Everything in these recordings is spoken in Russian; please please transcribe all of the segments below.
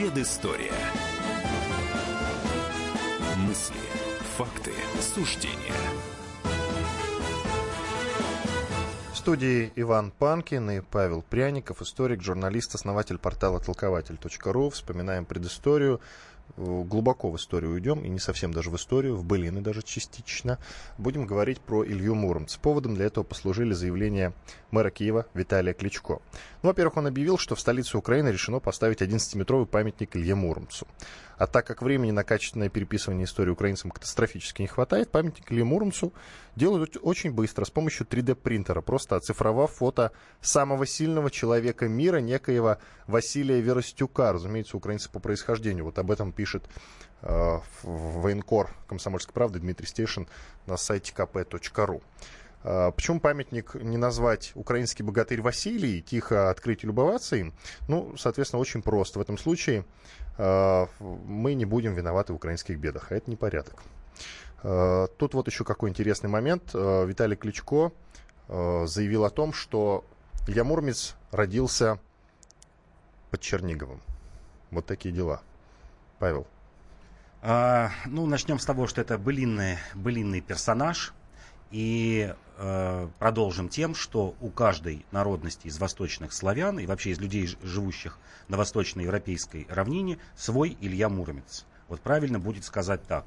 Предыстория. Мысли, факты, суждения. В студии Иван Панкин и Павел Пряников, историк, журналист, основатель портала толкователь.ру. Вспоминаем предысторию глубоко в историю уйдем, и не совсем даже в историю, в былины даже частично. Будем говорить про Илью Муромца. Поводом для этого послужили заявления мэра Киева Виталия Кличко. Ну, во-первых, он объявил, что в столице Украины решено поставить 11-метровый памятник Илье Муромцу. А так как времени на качественное переписывание истории украинцам катастрофически не хватает, памятник Муромцу делают очень быстро, с помощью 3D-принтера, просто оцифровав фото самого сильного человека мира, некоего Василия Веростюка, разумеется, украинца по происхождению. Вот об этом пишет э, военкор комсомольской правды Дмитрий Стешин на сайте kp.ru. А, почему памятник не назвать «Украинский богатырь Василий», тихо открыть и любоваться им? Ну, соответственно, очень просто. В этом случае э, мы не будем виноваты в украинских бедах, а это не порядок. Э, тут вот еще какой интересный момент. Виталий Кличко заявил о том, что Илья Муромец родился под Черниговым. Вот такие дела. Павел. А, ну, начнем с того, что это былинный, былинный персонаж – и э, продолжим тем, что у каждой народности из восточных славян и вообще из людей, живущих на восточноевропейской равнине, свой Илья Муромец. Вот правильно будет сказать так.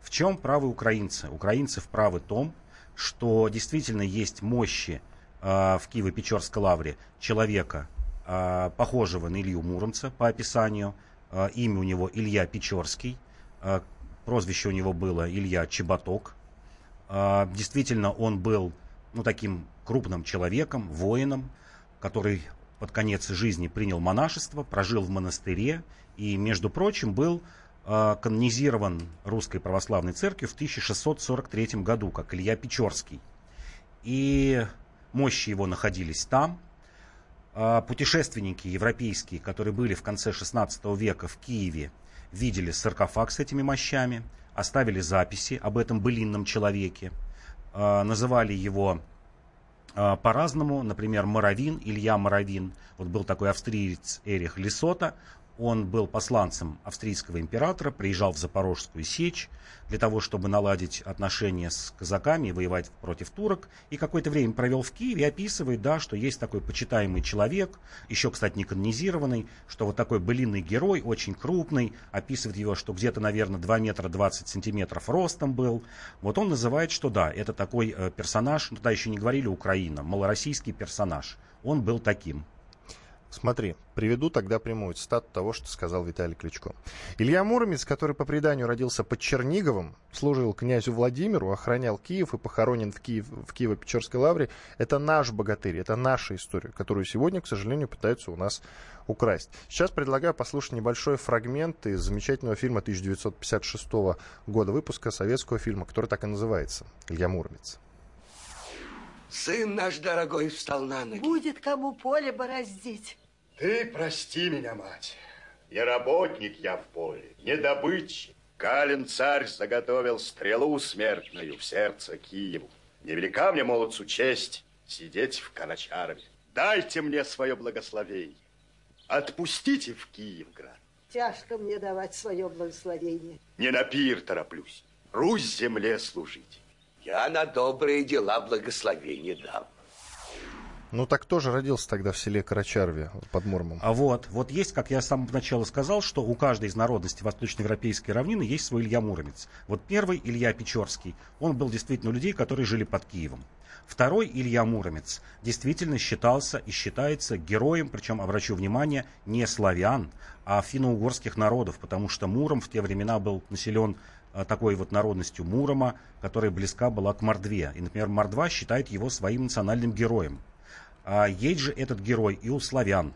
В чем правы украинцы? Украинцы вправы том, что действительно есть мощи э, в Киево-Печорской лавре человека, э, похожего на Илью Муромца по описанию. Э, имя у него Илья Печорский. Э, прозвище у него было Илья Чеботок. А, действительно, он был ну, таким крупным человеком, воином, который под конец жизни принял монашество, прожил в монастыре и, между прочим, был э, канонизирован Русской Православной Церковью в 1643 году, как Илья Печорский. И мощи его находились там. Э, путешественники европейские, которые были в конце 16 века в Киеве, видели саркофаг с этими мощами – оставили записи об этом былинном человеке, а, называли его а, по-разному, например, Моровин, Илья Моровин. Вот был такой австриец Эрих Лисота, он был посланцем австрийского императора, приезжал в Запорожскую сечь для того, чтобы наладить отношения с казаками и воевать против турок. И какое-то время провел в Киеве и описывает, да, что есть такой почитаемый человек, еще, кстати, не канонизированный, что вот такой былинный герой, очень крупный, описывает его, что где-то, наверное, 2 метра 20 сантиметров ростом был. Вот он называет, что да, это такой э, персонаж, ну, тогда еще не говорили Украина, малороссийский персонаж. Он был таким. Смотри, приведу тогда прямую цитату того, что сказал Виталий Кличко. Илья Муромец, который по преданию родился под Черниговым, служил князю Владимиру, охранял Киев и похоронен в, Киев, в Киево-Печорской лавре, это наш богатырь, это наша история, которую сегодня, к сожалению, пытаются у нас украсть. Сейчас предлагаю послушать небольшой фрагмент из замечательного фильма 1956 года выпуска советского фильма, который так и называется «Илья Муромец». Сын наш дорогой встал на ноги. Будет кому поле бороздить. Ты прости меня, мать. Не работник я в поле, не добытчик. Калин царь заготовил стрелу смертную в сердце Киеву. Невелика мне, молодцу, честь сидеть в Каначарове. Дайте мне свое благословение. Отпустите в Киевград. Тяжко мне давать свое благословение. Не на пир тороплюсь. Русь земле служить. Я на добрые дела благословение дам. Ну так тоже родился тогда в селе Карачарве под Мурмом. А вот, вот есть, как я с самого начала сказал, что у каждой из народностей восточноевропейской равнины есть свой Илья Муромец. Вот первый Илья Печорский, он был действительно у людей, которые жили под Киевом. Второй Илья Муромец действительно считался и считается героем, причем, обращу внимание, не славян, а финно-угорских народов, потому что Муром в те времена был населен такой вот народностью Мурома, которая близка была к Мордве. И, например, Мордва считает его своим национальным героем. А есть же этот герой и у славян.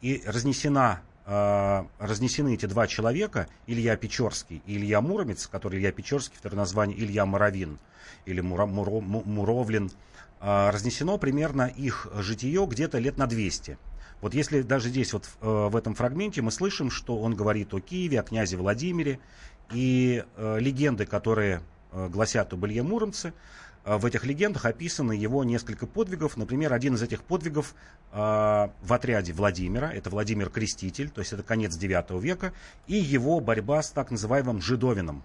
И разнесена, э, разнесены эти два человека, Илья Печорский и Илья Муромец, который Илья Печорский, второе название Илья Моровин или Муро, Муро, Муровлин, э, разнесено примерно их житие где-то лет на 200. Вот если даже здесь вот в этом фрагменте мы слышим, что он говорит о Киеве, о князе Владимире, и э, легенды, которые э, гласят об Илье Муромце, э, в этих легендах описаны его несколько подвигов. Например, один из этих подвигов э, в отряде Владимира, это Владимир Креститель, то есть это конец IX века, и его борьба с так называемым Жидовином.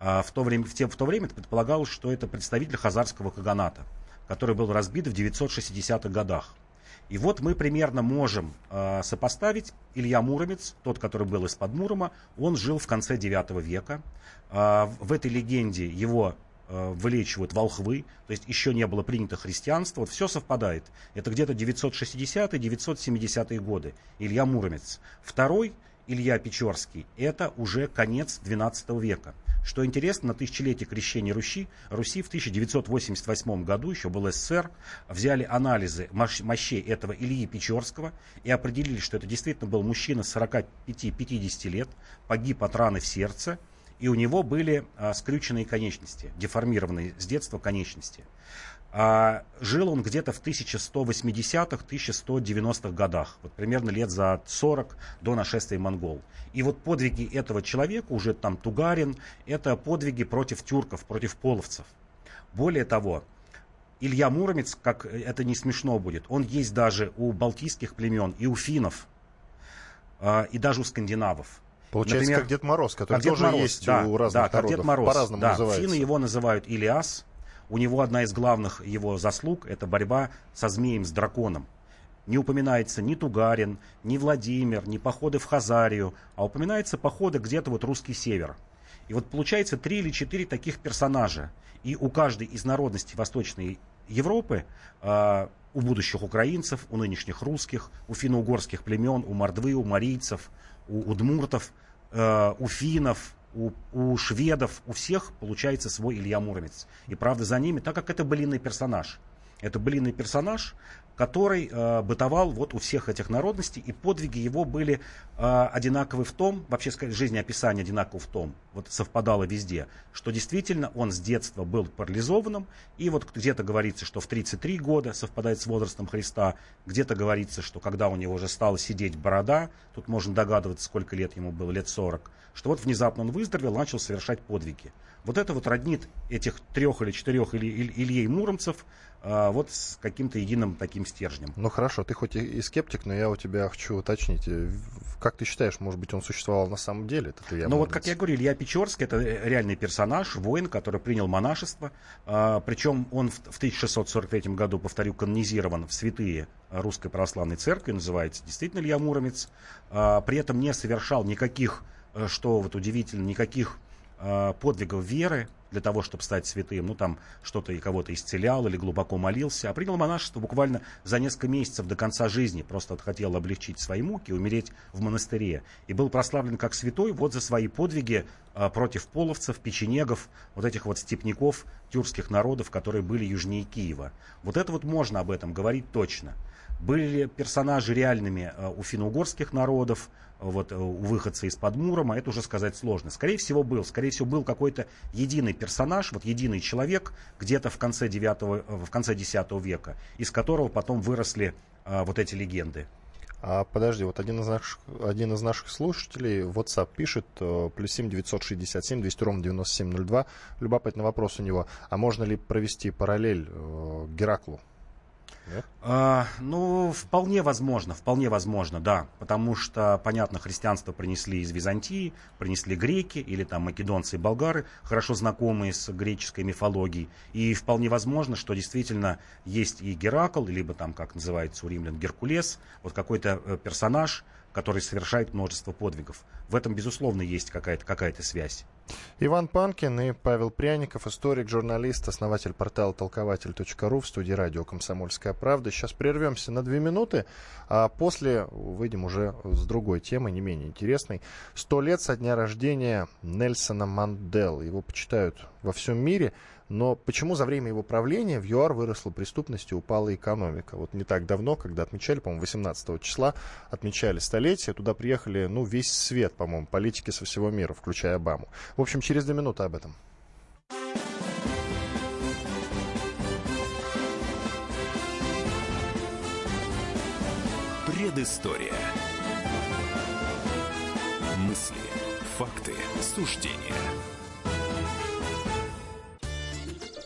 Э, в, то время, в, те, в то время это предполагалось, что это представитель хазарского каганата, который был разбит в 960-х годах. И вот мы примерно можем э, сопоставить Илья Муромец, тот, который был из-под Мурома, он жил в конце IX века. Э, в этой легенде его э, вылечивают волхвы, то есть еще не было принято христианство. Вот все совпадает. Это где-то 960-970-е годы. Илья Муромец. Второй, Илья Печорский, это уже конец XII века. Что интересно, на тысячелетие крещения Руси, Руси в 1988 году, еще был СССР, взяли анализы мощей этого Ильи Печорского и определили, что это действительно был мужчина 45-50 лет, погиб от раны в сердце, и у него были а, скрюченные конечности, деформированные с детства конечности. А жил он где-то в 1180-х, 1190-х годах, вот примерно лет за 40 до нашествия монгол. И вот подвиги этого человека, уже там Тугарин, это подвиги против тюрков, против половцев. Более того, Илья Муромец, как это не смешно будет, он есть даже у балтийских племен и у финнов, а, и даже у скандинавов. Получается, Например, как Дед Мороз, который как тоже Мороз, есть да, у разных да, народов. Дед Мороз, По-разному да. называется. Финны его называют Илиас, у него одна из главных его заслуг – это борьба со змеем, с драконом. Не упоминается ни Тугарин, ни Владимир, ни походы в Хазарию, а упоминаются походы где-то вот русский север. И вот получается три или четыре таких персонажа. И у каждой из народностей Восточной Европы, э, у будущих украинцев, у нынешних русских, у финно-угорских племен, у мордвы, у марийцев, у удмуртов, э, у финнов, у, у шведов, у всех получается свой Илья Муромец. И правда за ними, так как это былинный персонаж. Это былинный персонаж, который э, бытовал вот у всех этих народностей, и подвиги его были э, одинаковы в том, вообще сказать, жизнеописание одинаково в том, вот совпадало везде, что действительно он с детства был парализованным, и вот где-то говорится, что в 33 года совпадает с возрастом Христа, где-то говорится, что когда у него уже стала сидеть борода, тут можно догадываться, сколько лет ему было, лет 40, что вот внезапно он выздоровел, начал совершать подвиги. Вот это вот роднит этих трех или четырех Иль, Иль, Ильей Муромцев а, вот с каким-то единым таким стержнем. Ну хорошо, ты хоть и скептик, но я у тебя хочу уточнить. Э, как ты считаешь, может быть, он существовал на самом деле? Этот Илья ну вот, как я говорю, Илья Печорский это реальный персонаж, воин, который принял монашество. А, причем он в, в 1643 году, повторю, канонизирован в святые Русской Православной Церкви, называется действительно Илья Муромец. А, при этом не совершал никаких, э, что вот удивительно, никаких а, подвигов веры для того, чтобы стать святым. Ну, там что-то и кого-то исцелял или глубоко молился. А принял монашество буквально за несколько месяцев до конца жизни. Просто хотел облегчить свои муки, умереть в монастыре. И был прославлен как святой вот за свои подвиги а, против половцев, печенегов, вот этих вот степняков тюркских народов, которые были южнее Киева. Вот это вот можно об этом говорить точно. Были ли персонажи реальными а, у финно-угорских народов, вот, э, у выходца из-под Мурома, это уже сказать сложно. Скорее всего, был. Скорее всего, был какой-то единый персонаж, вот единый человек, где-то в конце, 9, э, в конце X века, из которого потом выросли а, вот эти легенды. А подожди, вот один из наших, один из наших слушателей WhatsApp пишет, плюс 7 967 200 ровно 9702. Любопытный вопрос у него. А можно ли провести параллель э, Гераклу? А, ну, вполне возможно, вполне возможно, да. Потому что, понятно, христианство принесли из Византии, принесли греки или там македонцы и болгары, хорошо знакомые с греческой мифологией. И вполне возможно, что действительно есть и Геракл, либо там, как называется у римлян, Геркулес, вот какой-то э, персонаж, который совершает множество подвигов. В этом, безусловно, есть какая-то какая связь. Иван Панкин и Павел Пряников, историк, журналист, основатель портала толкователь.ру в студии радио «Комсомольская правда». Сейчас прервемся на две минуты, а после выйдем уже с другой темой, не менее интересной. Сто лет со дня рождения Нельсона Манделы. Его почитают во всем мире. Но почему за время его правления в ЮАР выросла преступность и упала экономика? Вот не так давно, когда отмечали, по-моему, 18 числа, отмечали столетие, туда приехали, ну, весь свет, по-моему, политики со всего мира, включая Обаму. В общем, через две минуты об этом. Предыстория. Мысли, факты, суждения –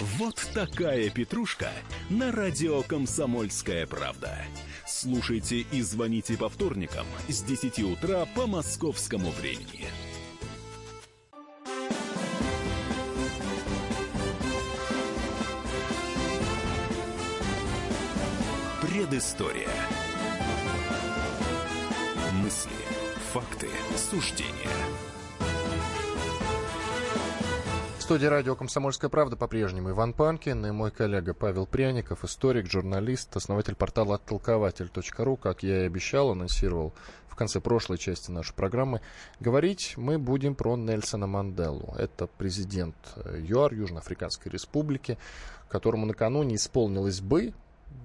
Вот такая петрушка на радио «Комсомольская правда». Слушайте и звоните по вторникам с 10 утра по московскому времени. Предыстория. Мысли, факты, суждения. Студии радио «Комсомольская правда» по-прежнему Иван Панкин и мой коллега Павел Пряников, историк, журналист, основатель портала «Оттолкователь.ру». Как я и обещал, анонсировал в конце прошлой части нашей программы. Говорить мы будем про Нельсона Манделу. Это президент ЮАР, Южноафриканской Республики, которому накануне исполнилось бы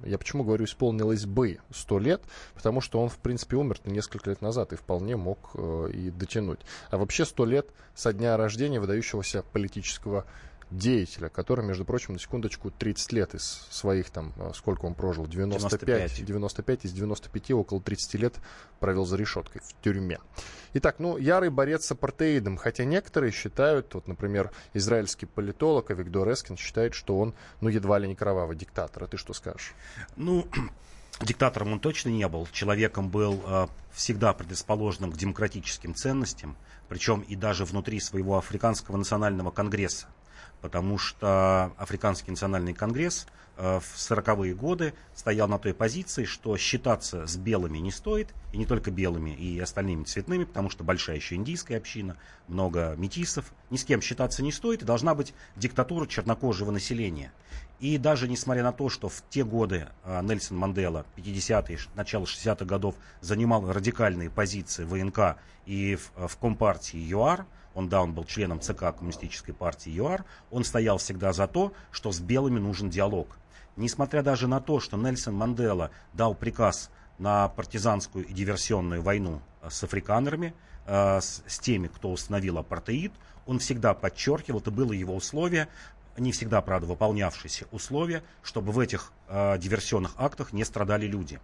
я почему говорю исполнилось бы сто лет, потому что он, в принципе, умер несколько лет назад и вполне мог э, и дотянуть. А вообще сто лет со дня рождения выдающегося политического деятеля, который, между прочим, на секундочку 30 лет из своих там, э, сколько он прожил, 95, 95, 95 из 95 около 30 лет провел за решеткой в тюрьме. Итак, ну, ярый борец с апартеидом, хотя некоторые считают, вот, например, израильский политолог Виктор Эскин считает, что он, ну, едва ли не кровавый диктатор. А ты что скажешь? Ну, диктатором он точно не был. Человеком был э, всегда предрасположенным к демократическим ценностям, причем и даже внутри своего Африканского национального конгресса потому что Африканский национальный конгресс э, в 40-е годы стоял на той позиции, что считаться с белыми не стоит, и не только белыми, и остальными цветными, потому что большая еще индийская община, много метисов. Ни с кем считаться не стоит, и должна быть диктатура чернокожего населения. И даже несмотря на то, что в те годы э, Нельсон Мандела, 50-е, начало 60-х годов, занимал радикальные позиции ВНК и в, в Компартии ЮАР, он, да, он был членом ЦК Коммунистической партии ЮАР, он стоял всегда за то, что с белыми нужен диалог. Несмотря даже на то, что Нельсон Мандела дал приказ на партизанскую и диверсионную войну э, с африканерами, э, с, с теми, кто установил апартеид, он всегда подчеркивал, это было его условие, не всегда, правда, выполнявшиеся условия, чтобы в этих э, диверсионных актах не страдали люди.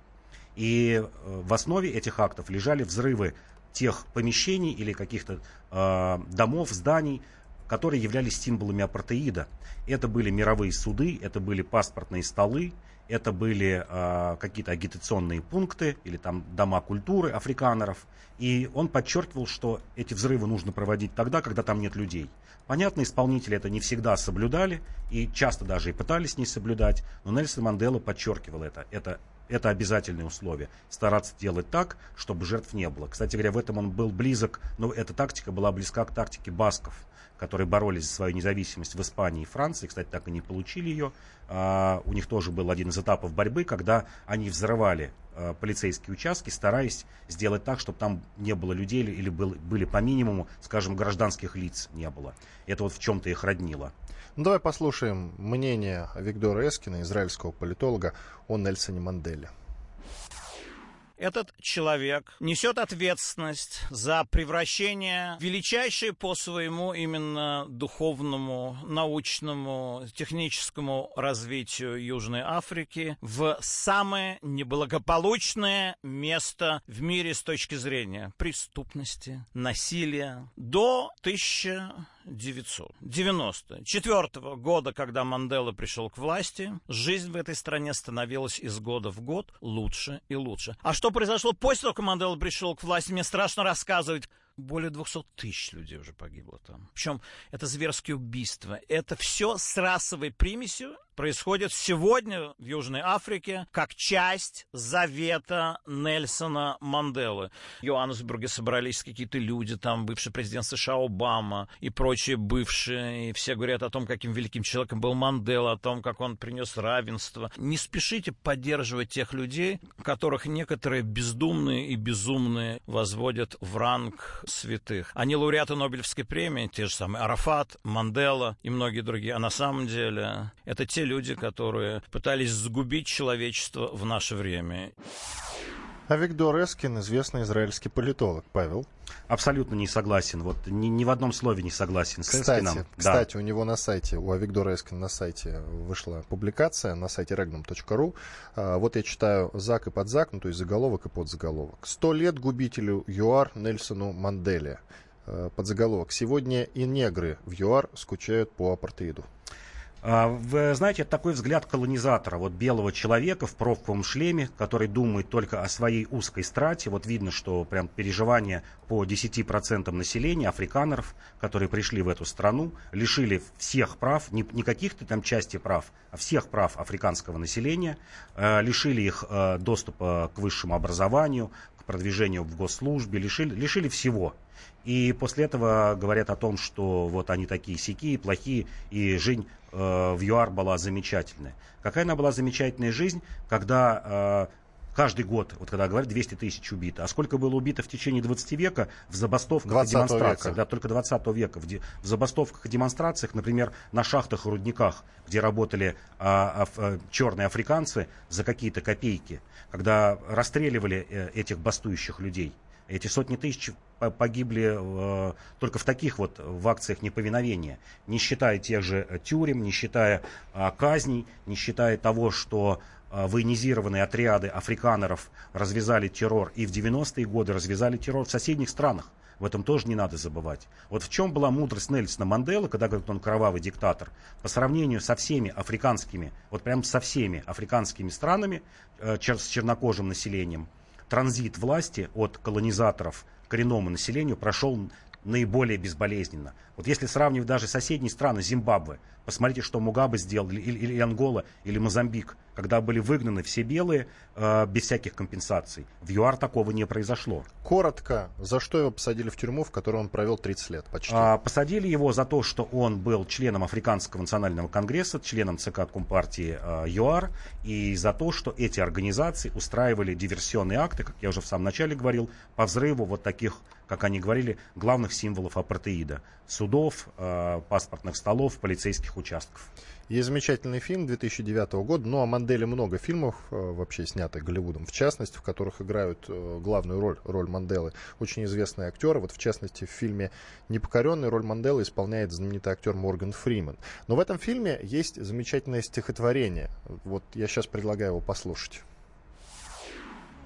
И э, в основе этих актов лежали взрывы тех помещений или каких-то э, домов, зданий, которые являлись символами апартеида. Это были мировые суды, это были паспортные столы, это были э, какие-то агитационные пункты или там дома культуры африканеров. И он подчеркивал, что эти взрывы нужно проводить тогда, когда там нет людей. Понятно, исполнители это не всегда соблюдали и часто даже и пытались не соблюдать, но Нельсон Мандела подчеркивал это. Это это обязательное условие. Стараться делать так, чтобы жертв не было. Кстати говоря, в этом он был близок, но эта тактика была близка к тактике басков, которые боролись за свою независимость в Испании и Франции. Кстати, так и не получили ее. А, у них тоже был один из этапов борьбы, когда они взрывали а, полицейские участки, стараясь сделать так, чтобы там не было людей или был, были по минимуму, скажем, гражданских лиц не было. Это вот в чем-то их роднило. Ну, давай послушаем мнение Виктора Эскина, израильского политолога, о Нельсоне Манделе. Этот человек несет ответственность за превращение величайшей по своему именно духовному, научному, техническому развитию Южной Африки в самое неблагополучное место в мире с точки зрения преступности, насилия до 1000 1994 года, когда Мандела пришел к власти, жизнь в этой стране становилась из года в год лучше и лучше. А что произошло после того, как Мандела пришел к власти, мне страшно рассказывать более 200 тысяч людей уже погибло там. Причем это зверские убийства. Это все с расовой примесью происходит сегодня в Южной Африке как часть завета Нельсона Манделы. В Йоаннесбурге собрались какие-то люди, там бывший президент США Обама и прочие бывшие, и все говорят о том, каким великим человеком был Мандела, о том, как он принес равенство. Не спешите поддерживать тех людей, которых некоторые бездумные и безумные возводят в ранг святых. Они лауреаты Нобелевской премии, те же самые Арафат, Мандела и многие другие. А на самом деле это те люди, которые пытались сгубить человечество в наше время. А Виктор Эскин, известный израильский политолог. Павел? Абсолютно не согласен. Вот ни, ни в одном слове не согласен с кстати, Эскином. Кстати, да. у него на сайте, у Авигдора Эскина на сайте вышла публикация на сайте regnum.ru. А, вот я читаю «Зак и подзак», ну то есть заголовок и подзаголовок. «Сто лет губителю ЮАР Нельсону Манделе». А, подзаголовок. «Сегодня и негры в ЮАР скучают по апартеиду». А, вы знаете, это такой взгляд колонизатора, вот белого человека в профковом шлеме, который думает только о своей узкой страте. Вот видно, что прям переживания по 10% населения, африканеров, которые пришли в эту страну, лишили всех прав, не, не каких-то там части прав, а всех прав африканского населения, э, лишили их э, доступа к высшему образованию, продвижению в госслужбе, лишили, лишили всего. И после этого говорят о том, что вот они такие сякие, плохие, и жизнь э, в ЮАР была замечательная. Какая она была замечательная жизнь, когда э, каждый год, вот когда говорят, 200 тысяч убито. А сколько было убито в течение 20 века в забастовках и демонстрациях? Века. Да, только 20 века. В, де, в забастовках и демонстрациях, например, на шахтах и рудниках, где работали а, а, черные африканцы за какие-то копейки, когда расстреливали э, этих бастующих людей. Эти сотни тысяч погибли э, только в таких вот в акциях неповиновения, не считая тех же э, тюрем, не считая э, казней, не считая того, что военизированные отряды африканеров развязали террор и в 90-е годы развязали террор в соседних странах. В этом тоже не надо забывать. Вот в чем была мудрость Нельсона Манделы, когда говорит, он кровавый диктатор, по сравнению со всеми африканскими, вот прям со всеми африканскими странами э, с чернокожим населением – транзит власти от колонизаторов к коренному населению прошел наиболее безболезненно. Вот если сравнивать даже соседние страны, Зимбабве, посмотрите, что Мугабе сделал, или, или Ангола, или Мозамбик, когда были выгнаны все белые э, без всяких компенсаций. В ЮАР такого не произошло. Коротко, за что его посадили в тюрьму, в которой он провел 30 лет почти? А, посадили его за то, что он был членом Африканского национального конгресса, членом ЦК Компартии э, ЮАР, и за то, что эти организации устраивали диверсионные акты, как я уже в самом начале говорил, по взрыву вот таких, как они говорили, главных символов апартеида. Судов, э, паспортных столов, полицейских участков. Есть замечательный фильм 2009 года, ну, о Манделе много фильмов э, вообще снятых Голливудом, в частности, в которых играют э, главную роль, роль Манделы, очень известные актеры. Вот, в частности, в фильме «Непокоренный» роль Манделы исполняет знаменитый актер Морган Фриман. Но в этом фильме есть замечательное стихотворение. Вот я сейчас предлагаю его послушать.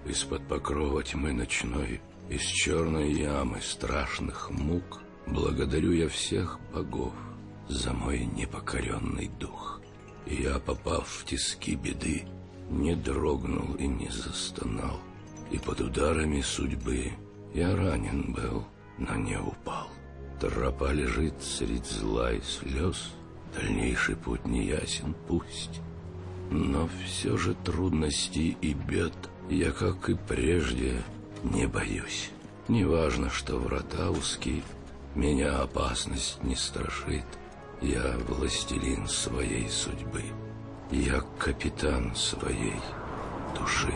Из-под покрова тьмы ночной, из черной ямы страшных мук, благодарю я всех богов, за мой непокоренный дух. Я, попав в тиски беды, не дрогнул и не застонал, и под ударами судьбы я ранен был, но не упал. Тропа лежит средь зла и слез, дальнейший путь не ясен пусть, но все же трудностей и бед я, как и прежде, не боюсь. Неважно, что врата узкие, меня опасность не страшит — я властелин своей судьбы. Я капитан своей души.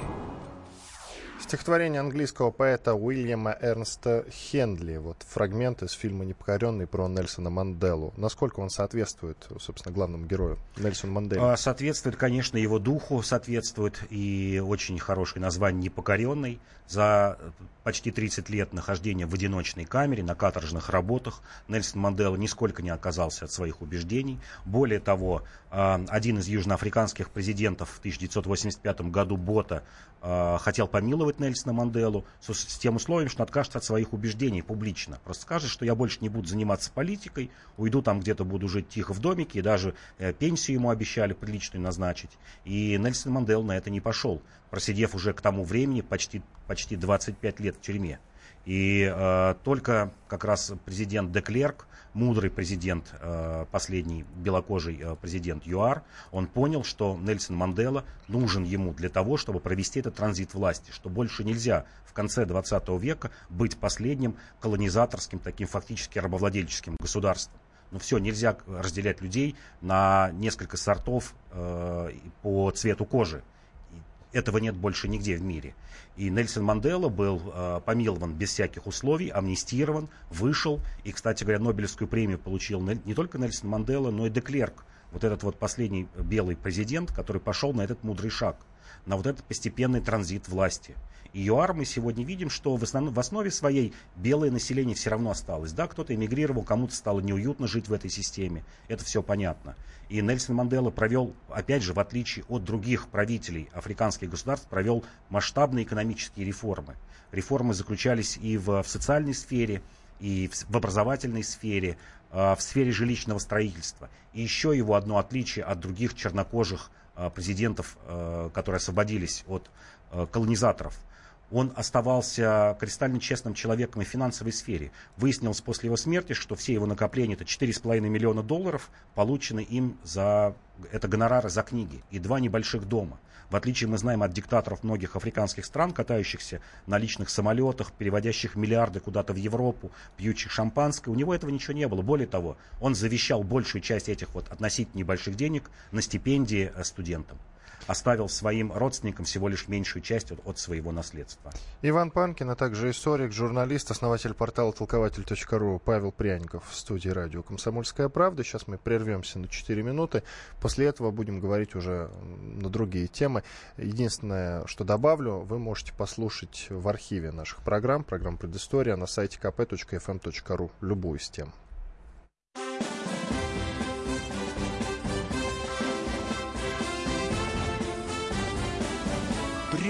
Стихотворение английского поэта Уильяма Эрнста Хендли. Вот фрагмент из фильма «Непокоренный» про Нельсона Манделу. Насколько он соответствует, собственно, главному герою Нельсону Манделе? А, соответствует, конечно, его духу, соответствует и очень хорошее название «Непокоренный». За почти 30 лет нахождения в одиночной камере, на каторжных работах, Нельсон Мандела нисколько не отказался от своих убеждений. Более того, а, один из южноафриканских президентов в 1985 году Бота хотел помиловать Нельсона Манделу с, с тем условием, что откажется от своих убеждений публично. Просто скажет, что я больше не буду заниматься политикой, уйду там где-то буду жить тихо в домике, и даже э, пенсию ему обещали приличную назначить. И Нельсон Мандел на это не пошел, просидев уже к тому времени почти, почти 25 лет в тюрьме. И э, только как раз президент Деклерк мудрый президент, э, последний белокожий э, президент ЮАР, он понял, что Нельсон Мандела нужен ему для того, чтобы провести этот транзит власти, что больше нельзя в конце 20 века быть последним колонизаторским, таким фактически рабовладельческим государством. Ну все, нельзя разделять людей на несколько сортов э, по цвету кожи. Этого нет больше нигде в мире. И Нельсон Мандела был э, помилован без всяких условий, амнистирован, вышел. И, кстати говоря, Нобелевскую премию получил не только Нельсон Мандела, но и Деклерк вот этот вот последний белый президент, который пошел на этот мудрый шаг, на вот этот постепенный транзит власти. ЮАР мы сегодня видим, что в, основном, в основе своей белое население все равно осталось. Да, кто-то эмигрировал, кому-то стало неуютно жить в этой системе. Это все понятно. И Нельсон Мандела провел, опять же, в отличие от других правителей африканских государств, провел масштабные экономические реформы. Реформы заключались и в, в социальной сфере, и в, в образовательной сфере, э, в сфере жилищного строительства. И еще его одно отличие от других чернокожих э, президентов, э, которые освободились от колонизаторов – он оставался кристально честным человеком и в финансовой сфере. Выяснилось после его смерти, что все его накопления, это 4,5 миллиона долларов, получены им за это гонорары за книги и два небольших дома. В отличие, мы знаем, от диктаторов многих африканских стран, катающихся на личных самолетах, переводящих миллиарды куда-то в Европу, пьющих шампанское, у него этого ничего не было. Более того, он завещал большую часть этих вот относительно небольших денег на стипендии э, студентам оставил своим родственникам всего лишь меньшую часть от, от своего наследства. Иван Панкин, а также историк, журналист, основатель портала толкователь.ру Павел Пряников в студии радио «Комсомольская правда». Сейчас мы прервемся на 4 минуты. После этого будем говорить уже на другие темы. Единственное, что добавлю, вы можете послушать в архиве наших программ, программ «Предыстория» на сайте kp.fm.ru любую из тем.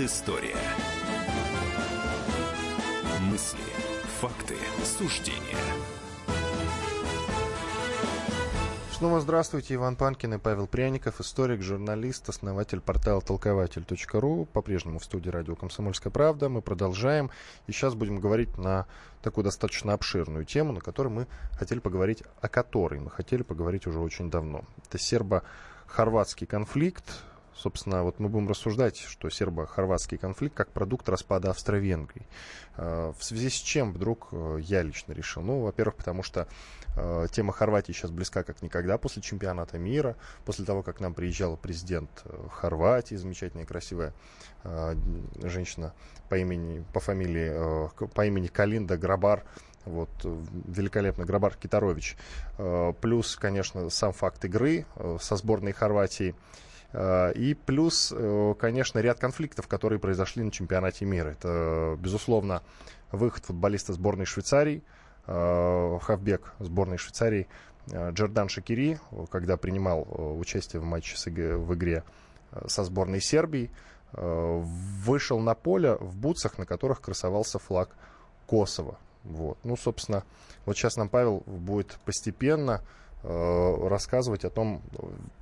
Предыстория. Мысли, факты, суждения. Снова здравствуйте, Иван Панкин и Павел Пряников, историк, журналист, основатель портала толкователь.ру, по-прежнему в студии радио «Комсомольская правда». Мы продолжаем, и сейчас будем говорить на такую достаточно обширную тему, на которой мы хотели поговорить, о которой мы хотели поговорить уже очень давно. Это сербо-хорватский конфликт, Собственно, вот мы будем рассуждать, что сербо-хорватский конфликт как продукт распада Австро-Венгрии. А, в связи с чем вдруг э, я лично решил? Ну, во-первых, потому что э, тема Хорватии сейчас близка как никогда после чемпионата мира, после того, как к нам приезжала президент э, Хорватии, замечательная, красивая женщина по имени, по фамилии, по имени Калинда Грабар, вот, великолепный Грабар Китарович. Плюс, конечно, сам факт игры со сборной Хорватии. Э, и плюс, э, конечно, ряд конфликтов, которые произошли на чемпионате мира. Это, безусловно, выход футболиста сборной Швейцарии, э, Хавбек сборной Швейцарии, Джордан Шакири, когда принимал участие в матче в игре со сборной Сербии, вышел на поле в бутсах, на которых красовался флаг Косово. Вот. Ну, собственно, вот сейчас нам Павел будет постепенно рассказывать о том,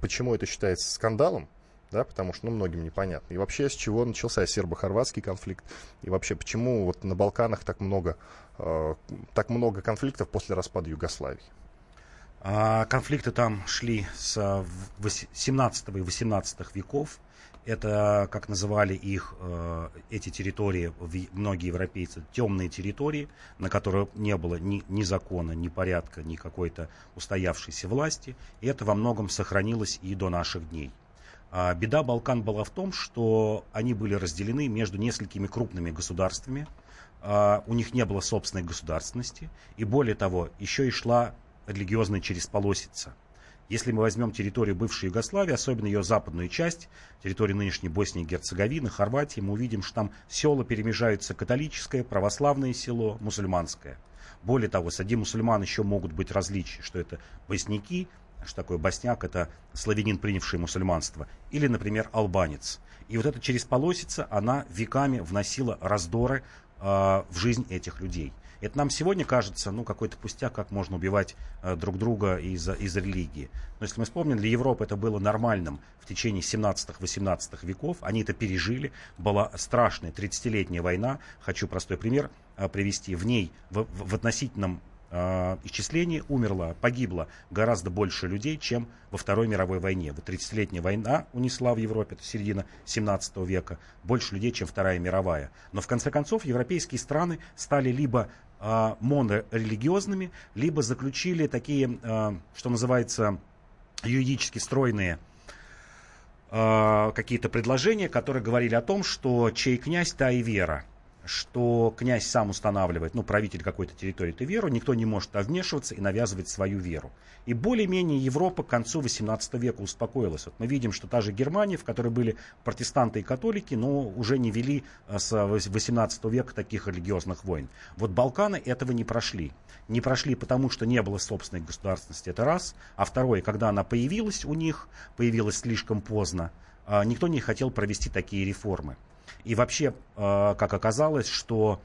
почему это считается скандалом, да, потому что, ну, многим непонятно. И вообще, с чего начался сербо-хорватский конфликт, и вообще, почему вот на Балканах так много, э, так много конфликтов после распада Югославии. А, конфликты там шли с 17 и 18 веков. Это, как называли их, э, эти территории, многие европейцы, темные территории, на которых не было ни, ни закона, ни порядка, ни какой-то устоявшейся власти. И это во многом сохранилось и до наших дней. А беда Балкан была в том, что они были разделены между несколькими крупными государствами, а у них не было собственной государственности, и более того, еще и шла религиозная чересполосица – если мы возьмем территорию бывшей Югославии, особенно ее западную часть, территорию нынешней Боснии и Герцеговины, Хорватии, мы увидим, что там села перемежаются католическое, православное село, мусульманское. Более того, среди мусульман еще могут быть различия, что это босняки, что такое босняк, это славянин, принявший мусульманство, или, например, албанец. И вот эта чересполосица, она веками вносила раздоры э, в жизнь этих людей. Это нам сегодня кажется, ну, какой-то пустяк, как можно убивать э, друг друга из-за из религии. Но если мы вспомним, для Европы это было нормальным в течение 17-18 веков. Они это пережили. Была страшная 30-летняя война. Хочу простой пример э, привести. В ней, в, в относительном э, исчислении умерло, погибло гораздо больше людей, чем во Второй мировой войне. Вот 30-летняя война унесла в Европе, это середина 17 века, больше людей, чем Вторая мировая. Но в конце концов европейские страны стали либо э, монорелигиозными, либо заключили такие, э, что называется, юридически стройные э, какие-то предложения, которые говорили о том, что чей князь, та и вера что князь сам устанавливает, ну, правитель какой-то территории эту веру, никто не может вмешиваться и навязывать свою веру. И более-менее Европа к концу 18 века успокоилась. Вот мы видим, что та же Германия, в которой были протестанты и католики, но уже не вели э, с 18 века таких религиозных войн. Вот Балканы этого не прошли. Не прошли потому, что не было собственной государственности, это раз. А второе, когда она появилась у них, появилась слишком поздно, э, никто не хотел провести такие реформы. И вообще, э, как оказалось, что,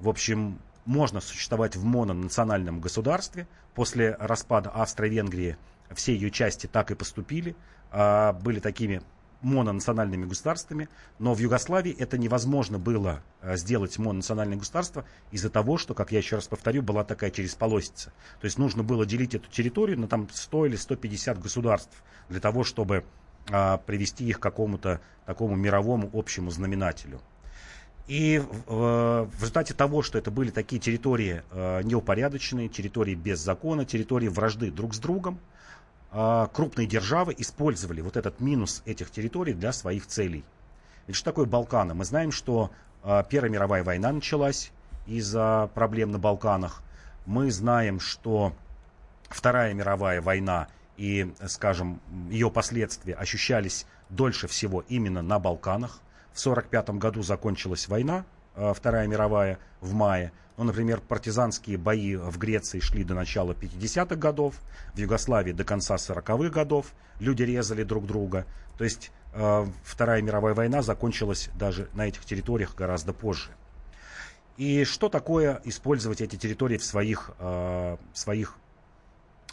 в общем, можно существовать в мононациональном государстве. После распада Австро-Венгрии все ее части так и поступили, а, были такими мононациональными государствами, но в Югославии это невозможно было э, сделать мононациональное государство из-за того, что, как я еще раз повторю, была такая черезполосица. То есть нужно было делить эту территорию на там 100 или 150 государств для того, чтобы а, привести их к какому-то такому мировому общему знаменателю. И в, в результате того, что это были такие территории э, неупорядоченные, территории без закона, территории вражды друг с другом, э, крупные державы использовали вот этот минус этих территорий для своих целей. Ведь что такое Балканы? Мы знаем, что э, Первая мировая война началась из-за проблем на Балканах. Мы знаем, что Вторая мировая война и, скажем, ее последствия ощущались дольше всего именно на Балканах. В 1945 году закончилась война, э, Вторая мировая, в мае. Ну, например, партизанские бои в Греции шли до начала 50-х годов, в Югославии до конца 40-х годов. Люди резали друг друга. То есть э, Вторая мировая война закончилась даже на этих территориях гораздо позже. И что такое использовать эти территории в своих, э, своих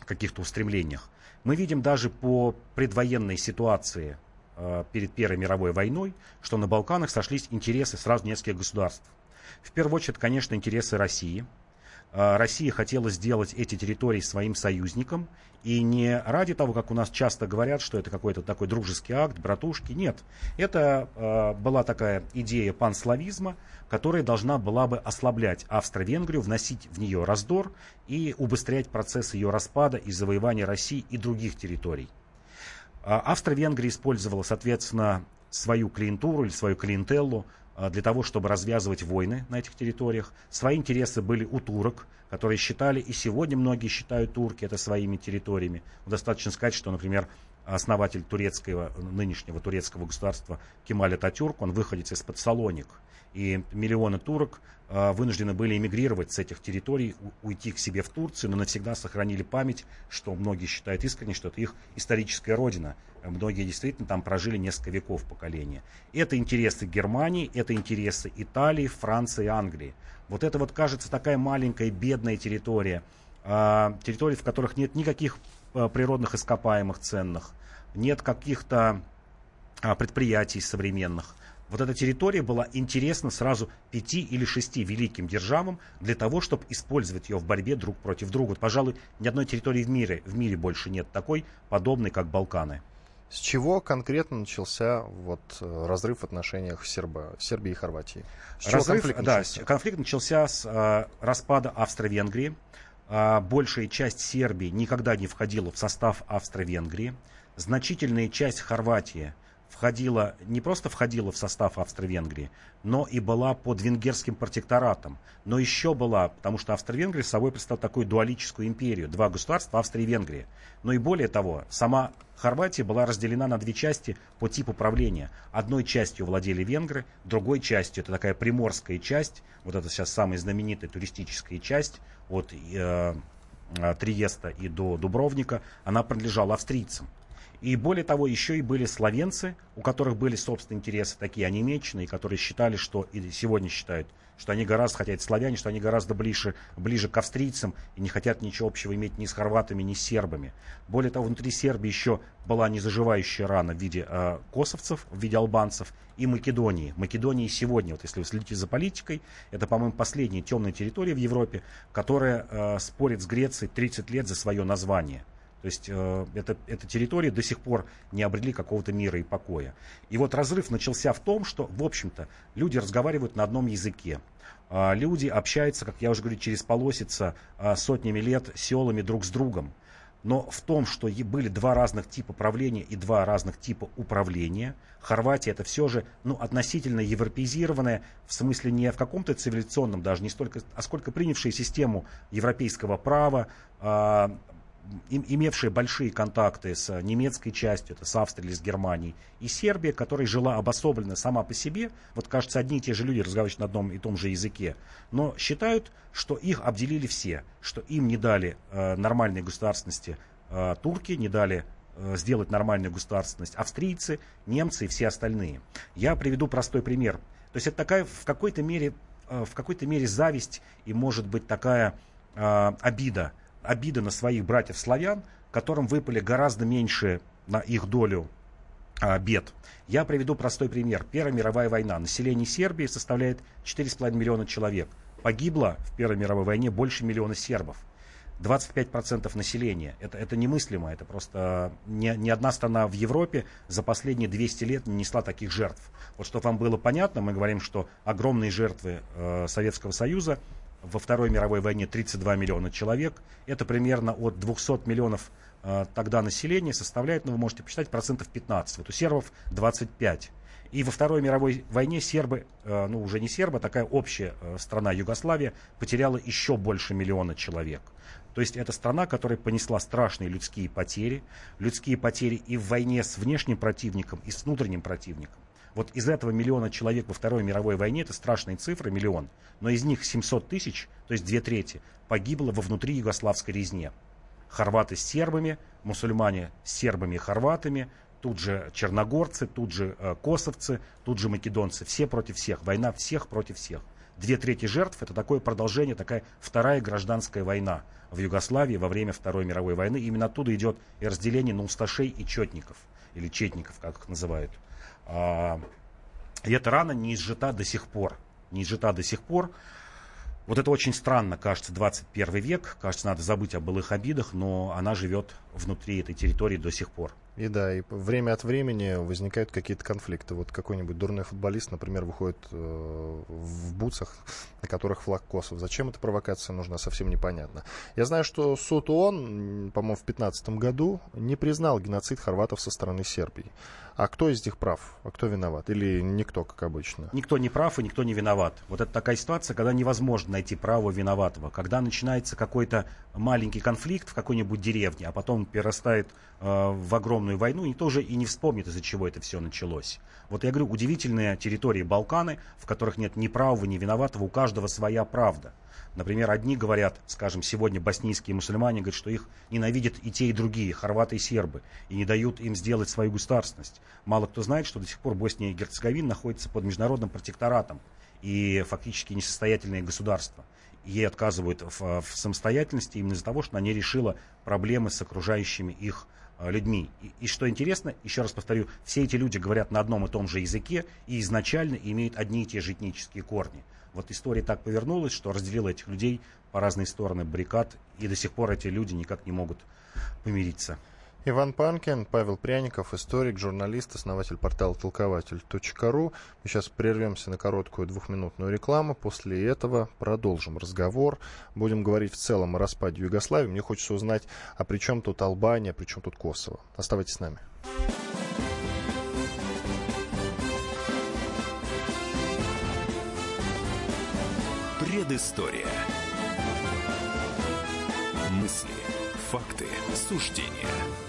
каких-то устремлениях? Мы видим даже по предвоенной ситуации э, перед Первой мировой войной, что на Балканах сошлись интересы сразу нескольких государств. В первую очередь, конечно, интересы России. Э, Россия хотела сделать эти территории своим союзником. И не ради того, как у нас часто говорят, что это какой-то такой дружеский акт, братушки. Нет. Это э, была такая идея панславизма, которая должна была бы ослаблять Австро-Венгрию, вносить в нее раздор и убыстрять процесс ее распада и завоевания России и других территорий. А Австро-Венгрия использовала, соответственно, свою клиентуру или свою клиентеллу а, для того, чтобы развязывать войны на этих территориях. Свои интересы были у турок, которые считали, и сегодня многие считают турки это своими территориями. Достаточно сказать, что, например, основатель турецкого, нынешнего турецкого государства Кемаль Ататюрк, он выходец из-под Салоник. И миллионы турок э, вынуждены были эмигрировать с этих территорий, уйти к себе в Турцию, но навсегда сохранили память, что многие считают искренне, что это их историческая родина. Многие действительно там прожили несколько веков поколения. Это интересы Германии, это интересы Италии, Франции, Англии. Вот это вот кажется такая маленькая бедная территория, э, территории, в которых нет никаких э, природных ископаемых ценных, нет каких-то а, предприятий современных. Вот эта территория была интересна сразу пяти или шести великим державам для того, чтобы использовать ее в борьбе друг против друга. Вот, пожалуй, ни одной территории в мире, в мире больше нет такой, подобной, как Балканы. С чего конкретно начался вот э, разрыв в отношениях Серба, Сербии и Хорватии? С разрыв, конфликт начался? Да, конфликт начался с э, распада Австро-Венгрии. Э, большая часть Сербии никогда не входила в состав Австро-Венгрии. Значительная часть Хорватии входила, не просто входила в состав Австро-Венгрии, но и была под венгерским протекторатом. Но еще была, потому что Австро-Венгрия собой представляла такую дуалическую империю, два государства, Австрия и Венгрия. Но и более того, сама Хорватия была разделена на две части по типу правления. Одной частью владели венгры, другой частью, это такая приморская часть, вот это сейчас самая знаменитая туристическая часть от э, Триеста и до Дубровника, она принадлежала австрийцам. И более того, еще и были словенцы, у которых были собственные интересы, такие онемеченные, которые считали, что, и сегодня считают, что они гораздо, хотя это славяне, что они гораздо ближе, ближе к австрийцам и не хотят ничего общего иметь ни с хорватами, ни с сербами. Более того, внутри Сербии еще была незаживающая рана в виде э, косовцев, в виде албанцев и Македонии. Македонии сегодня, вот если вы следите за политикой, это, по-моему, последняя темная территория в Европе, которая э, спорит с Грецией 30 лет за свое название. То есть э, это, эта территория до сих пор не обрели какого-то мира и покоя. И вот разрыв начался в том, что, в общем-то, люди разговаривают на одном языке. Э, люди общаются, как я уже говорю, через полосица э, сотнями лет селами друг с другом. Но в том, что были два разных типа правления и два разных типа управления, Хорватия это все же ну, относительно европеизированная, в смысле не в каком-то цивилизационном даже, не столько, а сколько принявшая систему европейского права, а, имевшие большие контакты с немецкой частью, это с Австрией с Германией, и Сербия, которая жила обособленно сама по себе, вот кажется, одни и те же люди разговаривают на одном и том же языке, но считают, что их обделили все, что им не дали э, нормальной государственности э, турки, не дали э, сделать нормальную государственность австрийцы, немцы и все остальные. Я приведу простой пример. То есть это такая в какой-то мере, э, в какой-то мере зависть и может быть такая э, обида обида на своих братьев-славян, которым выпали гораздо меньше на их долю а, бед. Я приведу простой пример. Первая мировая война. Население Сербии составляет 4,5 миллиона человек. Погибло в Первой мировой войне больше миллиона сербов. 25% населения. Это, это немыслимо. Это просто ни, ни одна страна в Европе за последние 200 лет не несла таких жертв. Вот чтобы вам было понятно, мы говорим, что огромные жертвы э, Советского Союза во Второй мировой войне 32 миллиона человек. Это примерно от 200 миллионов э, тогда населения составляет, ну вы можете посчитать, процентов 15. Вот у сербов 25. И во Второй мировой войне сербы, э, ну уже не сербы, а такая общая э, страна Югославия потеряла еще больше миллиона человек. То есть это страна, которая понесла страшные людские потери. Людские потери и в войне с внешним противником, и с внутренним противником. Вот из этого миллиона человек во Второй мировой войне, это страшные цифры, миллион, но из них 700 тысяч, то есть две трети, погибло во внутри югославской резне. Хорваты с сербами, мусульмане с сербами и хорватами, тут же черногорцы, тут же э, косовцы, тут же македонцы. Все против всех. Война всех против всех. Две трети жертв – это такое продолжение, такая вторая гражданская война в Югославии во время Второй мировой войны. Именно оттуда идет и разделение на усташей и четников, или четников, как их называют. А, и эта рана не изжита до сих пор. Не изжита до сих пор. Вот это очень странно, кажется, 21 век. Кажется, надо забыть о былых обидах, но она живет внутри этой территории до сих пор. И да, и время от времени возникают какие-то конфликты. Вот какой-нибудь дурной футболист, например, выходит э, в бутсах, на которых флаг Косов. Зачем эта провокация нужна, совсем непонятно. Я знаю, что суд ООН, по-моему, в 2015 году не признал геноцид хорватов со стороны Сербии. А кто из них прав? А кто виноват? Или никто, как обычно? Никто не прав и никто не виноват. Вот это такая ситуация, когда невозможно найти право виноватого. Когда начинается какой-то маленький конфликт в какой-нибудь деревне, а потом перерастает э, в огромную войну, никто уже и не вспомнит, из-за чего это все началось. Вот я говорю, удивительные территории Балканы, в которых нет ни правого, ни виноватого, у каждого своя правда. Например, одни говорят, скажем, сегодня боснийские мусульмане говорят, что их ненавидят и те, и другие, хорваты и сербы, и не дают им сделать свою государственность. Мало кто знает, что до сих пор Босния и Герцеговина находится под международным протекторатом и фактически несостоятельное государство. Ей отказывают в, в самостоятельности именно из-за того, что она не решила проблемы с окружающими их людьми. И, и что интересно, еще раз повторю, все эти люди говорят на одном и том же языке и изначально имеют одни и те же этнические корни. Вот история так повернулась, что разделила этих людей по разные стороны баррикад, и до сих пор эти люди никак не могут помириться. Иван Панкин, Павел Пряников, историк, журналист, основатель портала толкователь.ру. Мы сейчас прервемся на короткую двухминутную рекламу. После этого продолжим разговор. Будем говорить в целом о распаде Югославии. Мне хочется узнать, а при чем тут Албания, при чем тут Косово. Оставайтесь с нами. Предыстория. Мысли, факты, суждения.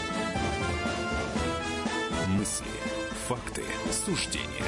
Факты, суждения.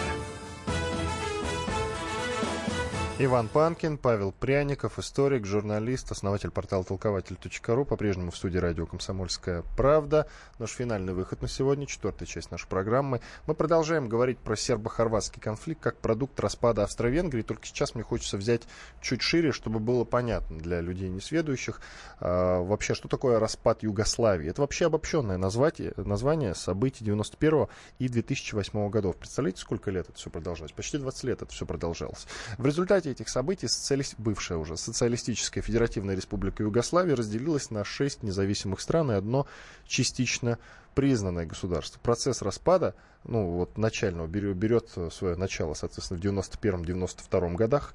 Иван Панкин, Павел Пряников, историк, журналист, основатель портала толкователь.ру, по-прежнему в студии радио «Комсомольская правда». Наш финальный выход на сегодня, четвертая часть нашей программы. Мы продолжаем говорить про сербо-хорватский конфликт как продукт распада Австро-Венгрии, только сейчас мне хочется взять чуть шире, чтобы было понятно для людей несведущих, а, вообще, что такое распад Югославии. Это вообще обобщенное название, название событий 91 и 2008 годов. Представляете, сколько лет это все продолжалось? Почти 20 лет это все продолжалось. В результате этих событий социали... бывшая уже социалистическая федеративная республика Югославия разделилась на шесть независимых стран и одно частично признанное государство. Процесс распада, ну вот начального, берет, берет свое начало, соответственно, в 91-92 годах,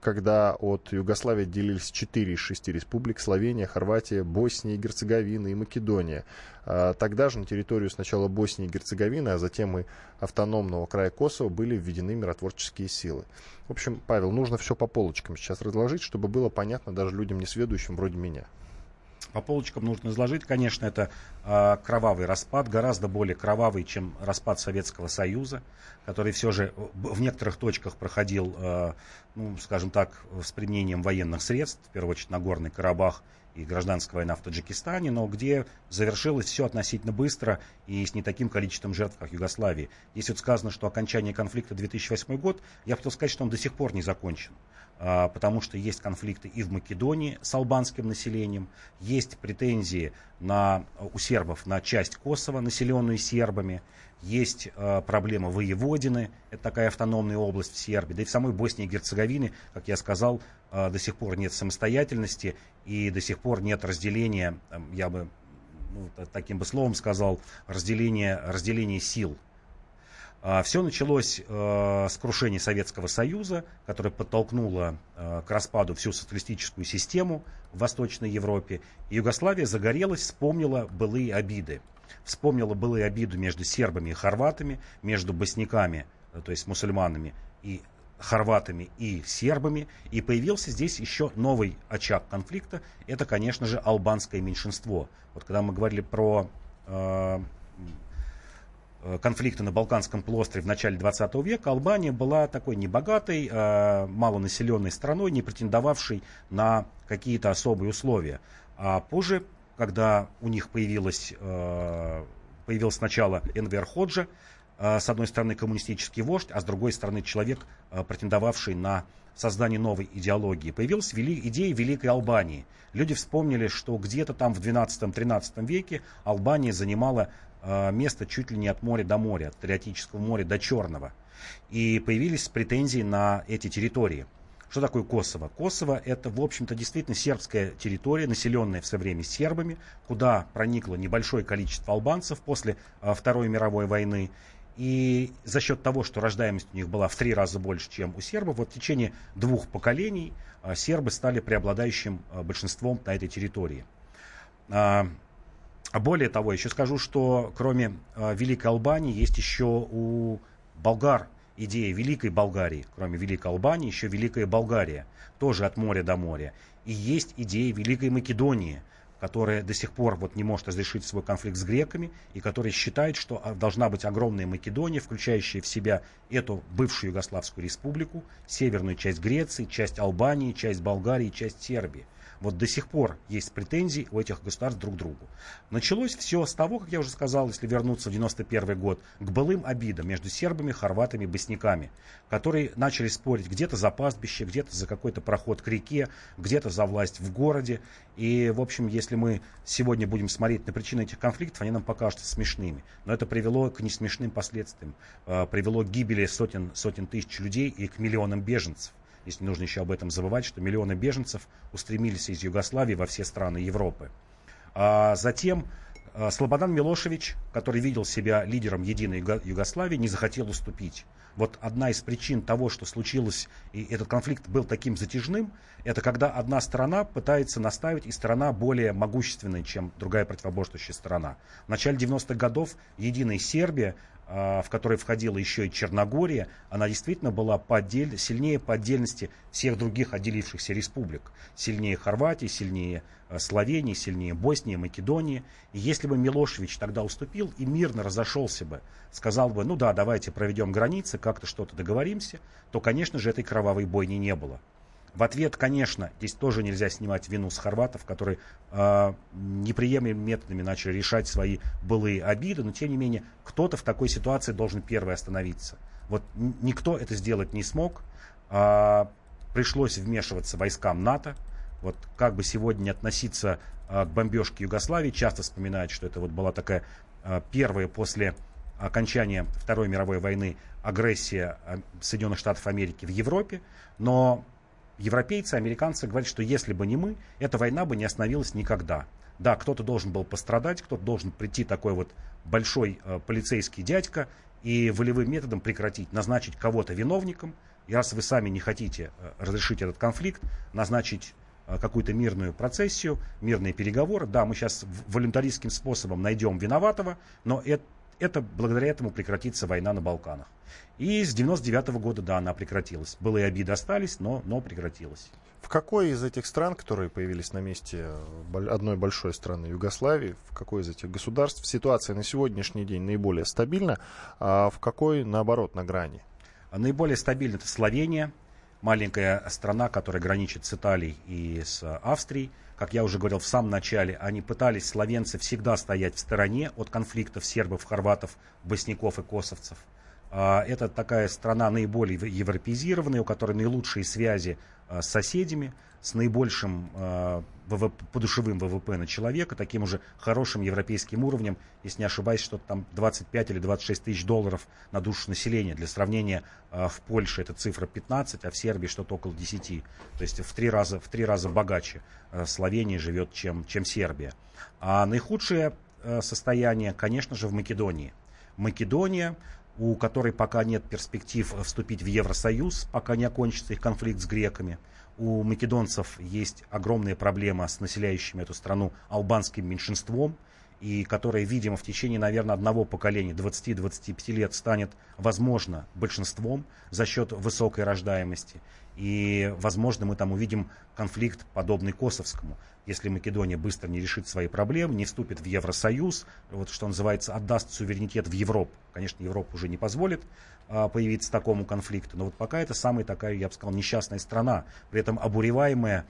когда от Югославии отделились 4 из 6 республик, Словения, Хорватия, Босния и Герцеговина и Македония. А, тогда же на территорию сначала Боснии и Герцеговины, а затем и автономного края Косово были введены миротворческие силы. В общем, Павел, нужно все по полочкам сейчас разложить, чтобы было понятно даже людям несведущим вроде меня. По полочкам нужно изложить, конечно, это э, кровавый распад, гораздо более кровавый, чем распад Советского Союза, который все же в некоторых точках проходил, э, ну, скажем так, с применением военных средств, в первую очередь Нагорный Карабах и гражданская война в Таджикистане, но где завершилось все относительно быстро и с не таким количеством жертв, как в Югославии. Если вот сказано, что окончание конфликта 2008 год, я хотел сказать, что он до сих пор не закончен. А, потому что есть конфликты и в Македонии с албанским населением, есть претензии на, у сербов на часть Косово, населенную сербами, есть э, проблема воеводины, это такая автономная область в Сербии, да и в самой Боснии и Герцеговине, как я сказал, э, до сих пор нет самостоятельности и до сих пор нет разделения, э, я бы ну, таким бы словом сказал, разделения, разделения сил а, Все началось э, с крушения Советского Союза, которое подтолкнуло э, к распаду всю социалистическую систему в Восточной Европе. И Югославия загорелась, вспомнила былые обиды. Вспомнила былые обиды между сербами и хорватами, между босняками, э, то есть мусульманами, и хорватами и сербами. И появился здесь еще новый очаг конфликта. Это, конечно же, албанское меньшинство. Вот когда мы говорили про Э, конфликта на Балканском полуострове в начале 20 века, Албания была такой небогатой, э, малонаселенной страной, не претендовавшей на какие-то особые условия. А позже, когда у них появилось, э, появился сначала Энвер Ходжа, с одной стороны коммунистический вождь, а с другой стороны человек, претендовавший на создание новой идеологии. Появилась вели, идея Великой Албании. Люди вспомнили, что где-то там в 12-13 веке Албания занимала Э, место чуть ли не от моря до моря, от Адриатического моря до Черного. И появились претензии на эти территории. Что такое Косово? Косово это, в общем-то, действительно сербская территория, населенная в свое время сербами, куда проникло небольшое количество албанцев после а, Второй мировой войны. И за счет того, что рождаемость у них была в три раза больше, чем у сербов, вот в течение двух поколений а, сербы стали преобладающим а, большинством на этой территории. А более того, еще скажу, что кроме Великой Албании есть еще у болгар идея Великой Болгарии. Кроме Великой Албании, еще Великая Болгария, тоже от моря до моря. И есть идея Великой Македонии, которая до сих пор вот не может разрешить свой конфликт с греками, и которая считает, что должна быть огромная Македония, включающая в себя эту бывшую Югославскую республику, северную часть Греции, часть Албании, часть Болгарии, часть Сербии. Вот до сих пор есть претензии у этих государств друг к другу. Началось все с того, как я уже сказал, если вернуться в 91 год, к былым обидам между сербами, хорватами и босняками, которые начали спорить где-то за пастбище, где-то за какой-то проход к реке, где-то за власть в городе. И, в общем, если мы сегодня будем смотреть на причины этих конфликтов, они нам покажутся смешными. Но это привело к несмешным последствиям, э, привело к гибели сотен, сотен тысяч людей и к миллионам беженцев если нужно еще об этом забывать, что миллионы беженцев устремились из Югославии во все страны Европы. А затем А, Слободан Милошевич, который видел себя лидером единой Югославии, не захотел уступить. Вот одна из причин того, что случилось, и этот конфликт был таким затяжным, это когда одна сторона пытается наставить, и сторона более могущественная, чем другая противоборствующая сторона. В начале 90-х годов единая Сербия в которой входила еще и Черногория, она действительно была по отдель... сильнее по отдельности всех других отделившихся республик. Сильнее Хорватии, сильнее а, Словении, сильнее Боснии, Македонии. И если бы Милошевич тогда уступил и мирно разошелся бы, сказал бы, ну да, давайте проведем границы, как-то что-то договоримся, то, конечно же, этой кровавой бойни не было. В ответ, конечно, здесь тоже нельзя снимать вину с хорватов, которые э, неприемлемыми методами начали решать свои былые обиды, но тем не менее кто-то в такой ситуации должен первый остановиться. Вот никто это сделать не смог. Э, пришлось вмешиваться войскам НАТО. Вот как бы сегодня не относиться э, к бомбежке Югославии, часто вспоминают, что это вот была такая э, первая после окончания Второй мировой войны агрессия Соединенных Штатов Америки в Европе, но европейцы, американцы говорят, что если бы не мы, эта война бы не остановилась никогда. Да, кто-то должен был пострадать, кто-то должен прийти такой вот большой э, полицейский дядька и волевым методом прекратить, назначить кого-то виновником. И раз вы сами не хотите э, разрешить этот конфликт, назначить э, какую-то мирную процессию, мирные переговоры. Да, мы сейчас волюнтаристским способом найдем виноватого, но это, это благодаря этому прекратится война на Балканах. И с 99 -го года, да, она прекратилась. Былые обиды остались, но, но прекратилась. В какой из этих стран, которые появились на месте одной большой страны Югославии, в какой из этих государств ситуация на сегодняшний день наиболее стабильна, а в какой, наоборот, на грани? Наиболее стабильна это Словения, маленькая страна, которая граничит с Италией и с Австрией. Как я уже говорил в самом начале, они пытались, словенцы, всегда стоять в стороне от конфликтов сербов, хорватов, босняков и косовцев. А, это такая страна наиболее европеизированная, у которой наилучшие связи а, с соседями, с наибольшим а, ВВП, подушевым ВВП на человека, таким уже хорошим европейским уровнем, если не ошибаюсь, что там 25 или 26 тысяч долларов на душу населения. Для сравнения, в Польше это цифра 15, а в Сербии что-то около 10. То есть в три раза, в три раза богаче Словения живет, чем, чем Сербия. А наихудшее состояние, конечно же, в Македонии. Македония у которой пока нет перспектив вступить в Евросоюз, пока не окончится их конфликт с греками. У македонцев есть огромная проблема с населяющим эту страну албанским меньшинством, и которое, видимо, в течение, наверное, одного поколения, 20-25 лет, станет, возможно, большинством за счет высокой рождаемости. И, возможно, мы там увидим конфликт, подобный Косовскому если Македония быстро не решит свои проблемы, не вступит в Евросоюз, вот что называется, отдаст суверенитет в Европу. Конечно, Европа уже не позволит а, появиться такому конфликту, но вот пока это самая такая, я бы сказал, несчастная страна, при этом обуреваемая,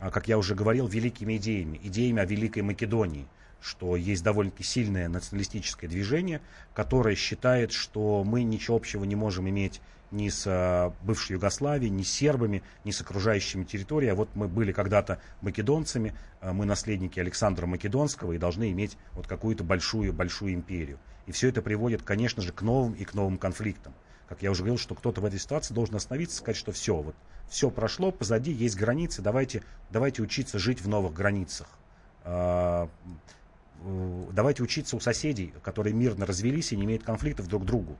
а, как я уже говорил, великими идеями, идеями о Великой Македонии что есть довольно-таки сильное националистическое движение, которое считает, что мы ничего общего не можем иметь ни с э, бывшей Югославией, ни с сербами, ни с окружающими территориями. А вот мы были когда-то македонцами, э, мы наследники Александра Македонского и должны иметь вот какую-то большую-большую империю. И все это приводит, конечно же, к новым и к новым конфликтам. Как я уже говорил, что кто-то в этой ситуации должен остановиться сказать, что все, вот все прошло, позади есть границы, давайте, давайте учиться жить в новых границах. Давайте учиться у соседей, которые мирно развелись и не имеют конфликтов друг к другу.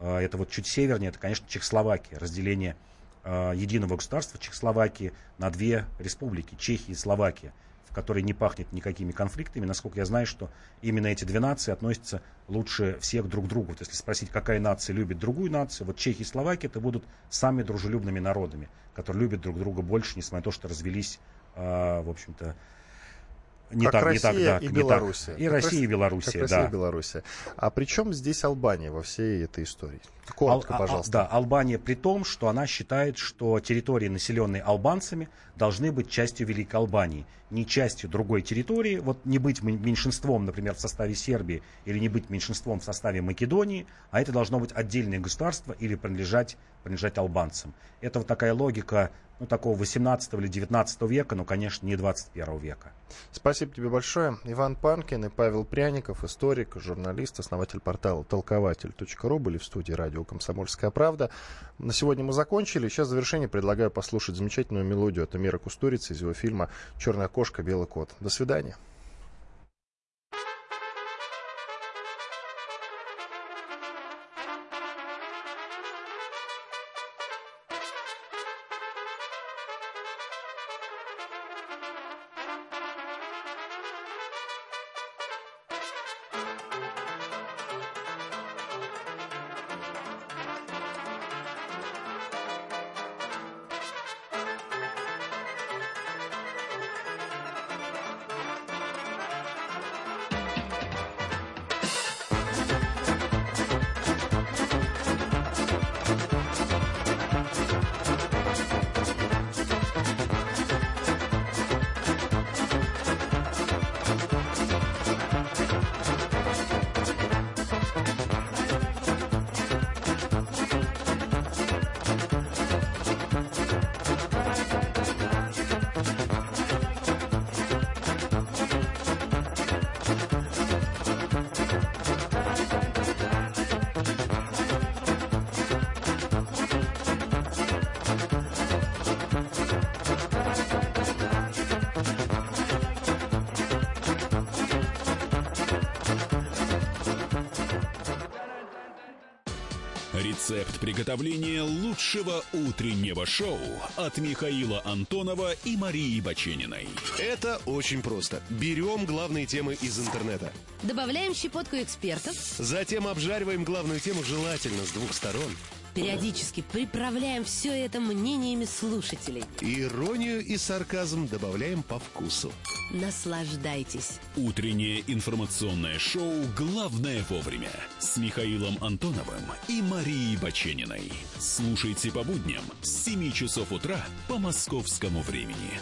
А, это вот чуть севернее, это, конечно, Чехословакия, разделение а, единого государства Чехословакии на две республики, Чехия и Словакия, в которой не пахнет никакими конфликтами. Насколько я знаю, что именно эти две нации относятся лучше всех друг к другу. Вот если спросить, какая нация любит другую нацию, вот Чехия и Словакия это будут самыми дружелюбными народами, которые любят друг друга больше, несмотря на то, что развелись, а, в общем-то, не как так, Россия не так, да, и Белоруссия. И Россия, и Белоруссия, как Россия да. и Белоруссия. А при чем здесь Албания во всей этой истории? Коротко, Ал, пожалуйста. Да, Албания при том, что она считает, что территории, населенные албанцами, должны быть частью Великой Албании, не частью другой территории. Вот не быть меньшинством, например, в составе Сербии, или не быть меньшинством в составе Македонии, а это должно быть отдельное государство или принадлежать, принадлежать албанцам. Это вот такая логика ну, такого 18 или 19 века, но, конечно, не 21 века. Спасибо тебе большое. Иван Панкин и Павел Пряников, историк, журналист, основатель портала толкователь.ру были в студии радио «Комсомольская правда». На сегодня мы закончили. Сейчас в завершение предлагаю послушать замечательную мелодию от Амира Кустурицы из его фильма «Черная кошка, белый кот». До свидания. Рецепт приготовления лучшего утреннего шоу от Михаила Антонова и Марии Бачениной. Это очень просто. Берем главные темы из интернета. Добавляем щепотку экспертов. Затем обжариваем главную тему желательно с двух сторон. Периодически приправляем все это мнениями слушателей. Иронию и сарказм добавляем по вкусу. Наслаждайтесь. Утреннее информационное шоу «Главное вовремя» с Михаилом Антоновым и Марией Бачениной. Слушайте по будням с 7 часов утра по московскому времени.